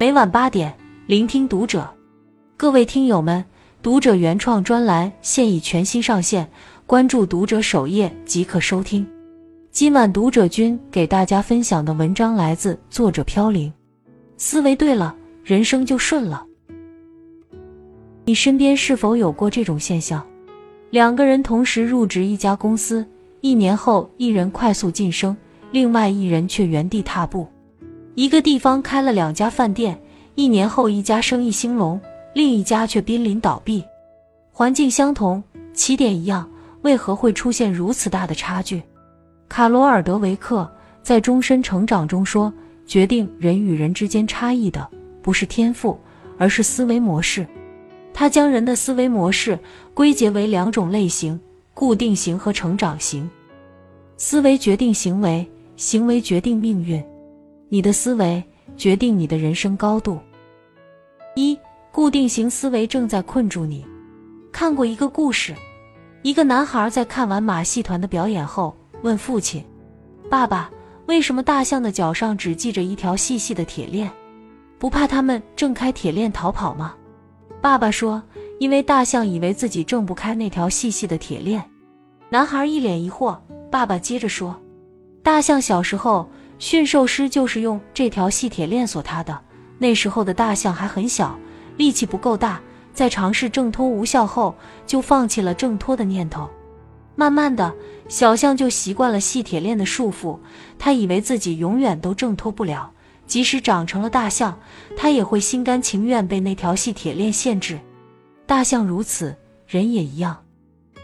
每晚八点，聆听读者。各位听友们，读者原创专栏现已全新上线，关注读者首页即可收听。今晚读者君给大家分享的文章来自作者飘零。思维对了，人生就顺了。你身边是否有过这种现象？两个人同时入职一家公司，一年后一人快速晋升，另外一人却原地踏步。一个地方开了两家饭店，一年后一家生意兴隆，另一家却濒临倒闭。环境相同，起点一样，为何会出现如此大的差距？卡罗尔·德维克在《终身成长》中说：“决定人与人之间差异的不是天赋，而是思维模式。”他将人的思维模式归结为两种类型：固定型和成长型。思维决定行为，行为决定命运。你的思维决定你的人生高度。一固定型思维正在困住你。看过一个故事，一个男孩在看完马戏团的表演后，问父亲：“爸爸，为什么大象的脚上只系着一条细细的铁链？不怕他们挣开铁链逃跑吗？”爸爸说：“因为大象以为自己挣不开那条细细的铁链。”男孩一脸疑惑。爸爸接着说：“大象小时候。”驯兽师就是用这条细铁链锁它的。那时候的大象还很小，力气不够大，在尝试挣脱无效后，就放弃了挣脱的念头。慢慢的，小象就习惯了细铁链的束缚，它以为自己永远都挣脱不了，即使长成了大象，它也会心甘情愿被那条细铁链限制。大象如此，人也一样。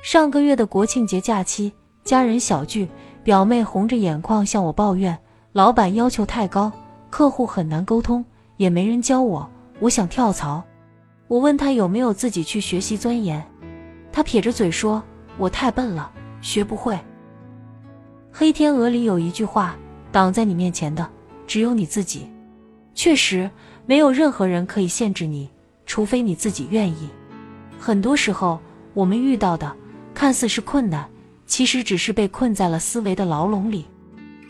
上个月的国庆节假期，家人小聚，表妹红着眼眶向我抱怨。老板要求太高，客户很难沟通，也没人教我，我想跳槽。我问他有没有自己去学习钻研，他撇着嘴说：“我太笨了，学不会。”《黑天鹅》里有一句话：“挡在你面前的只有你自己。”确实，没有任何人可以限制你，除非你自己愿意。很多时候，我们遇到的看似是困难，其实只是被困在了思维的牢笼里。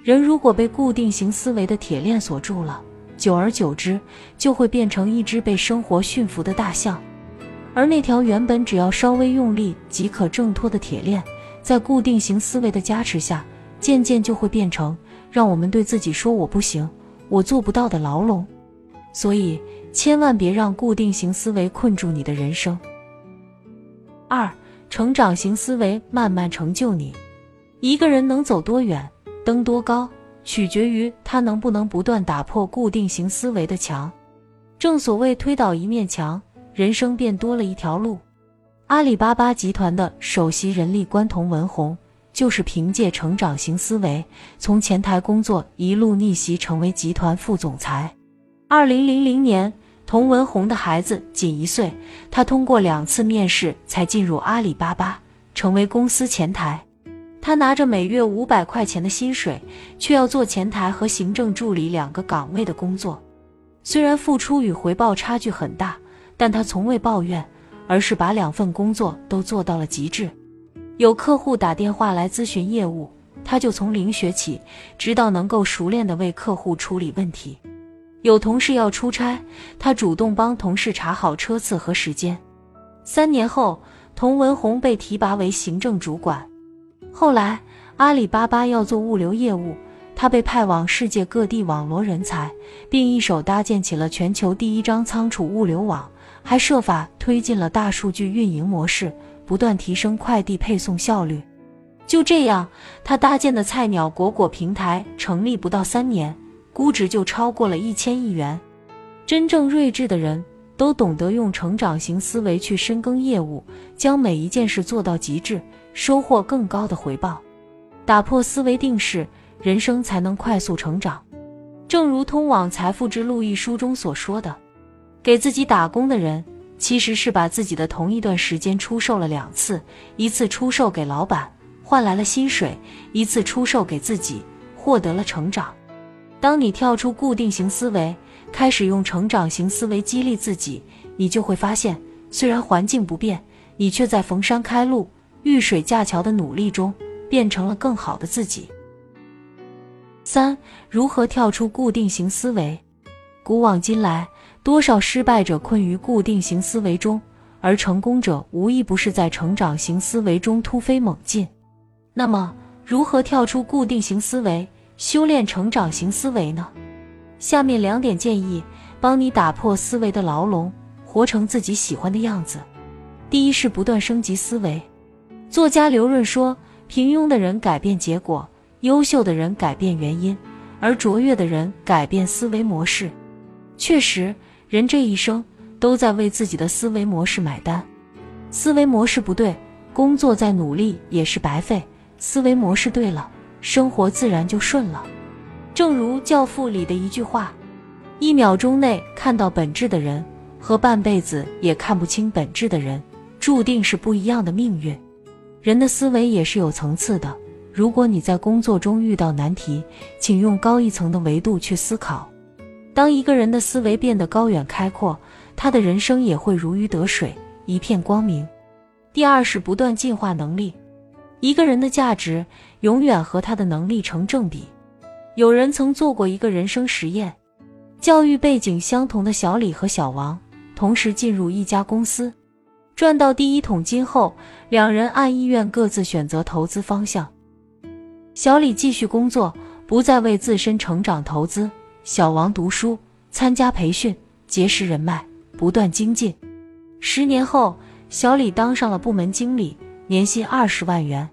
人如果被固定型思维的铁链锁住了，久而久之就会变成一只被生活驯服的大象，而那条原本只要稍微用力即可挣脱的铁链，在固定型思维的加持下，渐渐就会变成让我们对自己说“我不行，我做不到”的牢笼。所以，千万别让固定型思维困住你的人生。二，成长型思维慢慢成就你。一个人能走多远？登多高，取决于他能不能不断打破固定型思维的墙。正所谓推倒一面墙，人生便多了一条路。阿里巴巴集团的首席人力官童文红，就是凭借成长型思维，从前台工作一路逆袭成为集团副总裁。二零零零年，童文红的孩子仅一岁，他通过两次面试才进入阿里巴巴，成为公司前台。他拿着每月五百块钱的薪水，却要做前台和行政助理两个岗位的工作。虽然付出与回报差距很大，但他从未抱怨，而是把两份工作都做到了极致。有客户打电话来咨询业务，他就从零学起，直到能够熟练地为客户处理问题。有同事要出差，他主动帮同事查好车次和时间。三年后，童文红被提拔为行政主管。后来，阿里巴巴要做物流业务，他被派往世界各地网罗人才，并一手搭建起了全球第一张仓储物流网，还设法推进了大数据运营模式，不断提升快递配送效率。就这样，他搭建的菜鸟果果平台成立不到三年，估值就超过了一千亿元。真正睿智的人都懂得用成长型思维去深耕业务，将每一件事做到极致。收获更高的回报，打破思维定式，人生才能快速成长。正如《通往财富之路》一书中所说的，给自己打工的人，其实是把自己的同一段时间出售了两次：一次出售给老板，换来了薪水；一次出售给自己，获得了成长。当你跳出固定型思维，开始用成长型思维激励自己，你就会发现，虽然环境不变，你却在逢山开路。遇水架桥的努力中，变成了更好的自己。三、如何跳出固定型思维？古往今来，多少失败者困于固定型思维中，而成功者无一不是在成长型思维中突飞猛进。那么，如何跳出固定型思维，修炼成长型思维呢？下面两点建议，帮你打破思维的牢笼，活成自己喜欢的样子。第一是不断升级思维。作家刘润说：“平庸的人改变结果，优秀的人改变原因，而卓越的人改变思维模式。”确实。人这一生都在为自己的思维模式买单，思维模式不对，工作再努力也是白费；思维模式对了，生活自然就顺了。正如《教父》里的一句话：“一秒钟内看到本质的人，和半辈子也看不清本质的人，注定是不一样的命运。”人的思维也是有层次的。如果你在工作中遇到难题，请用高一层的维度去思考。当一个人的思维变得高远开阔，他的人生也会如鱼得水，一片光明。第二是不断进化能力。一个人的价值永远和他的能力成正比。有人曾做过一个人生实验：教育背景相同的小李和小王同时进入一家公司，赚到第一桶金后，两人按意愿各自选择投资方向。小李继续工作，不再为自身成长投资。小王读书，参加培训，结识人脉，不断精进。十年后，小李当上了部门经理，年薪二十万元；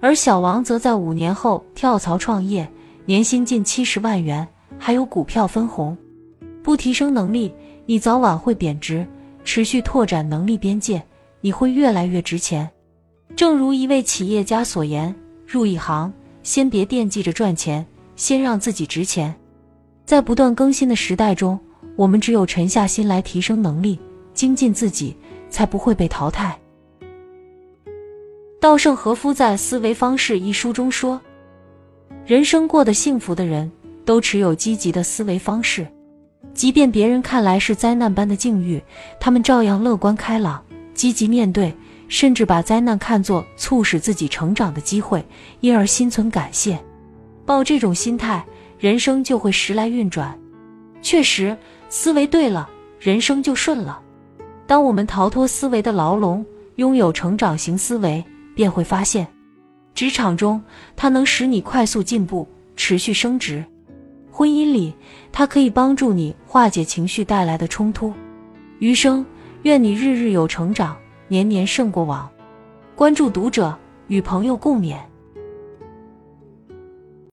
而小王则在五年后跳槽创业，年薪近七十万元，还有股票分红。不提升能力，你早晚会贬值；持续拓展能力边界，你会越来越值钱。正如一位企业家所言：“入一行，先别惦记着赚钱，先让自己值钱。”在不断更新的时代中，我们只有沉下心来提升能力、精进自己，才不会被淘汰。稻盛和夫在《思维方式》一书中说：“人生过得幸福的人，都持有积极的思维方式，即便别人看来是灾难般的境遇，他们照样乐观开朗、积极面对，甚至把灾难看作促使自己成长的机会，因而心存感谢。抱这种心态。”人生就会时来运转，确实，思维对了，人生就顺了。当我们逃脱思维的牢笼，拥有成长型思维，便会发现，职场中它能使你快速进步、持续升职；婚姻里，它可以帮助你化解情绪带来的冲突。余生，愿你日日有成长，年年胜过往。关注读者，与朋友共勉。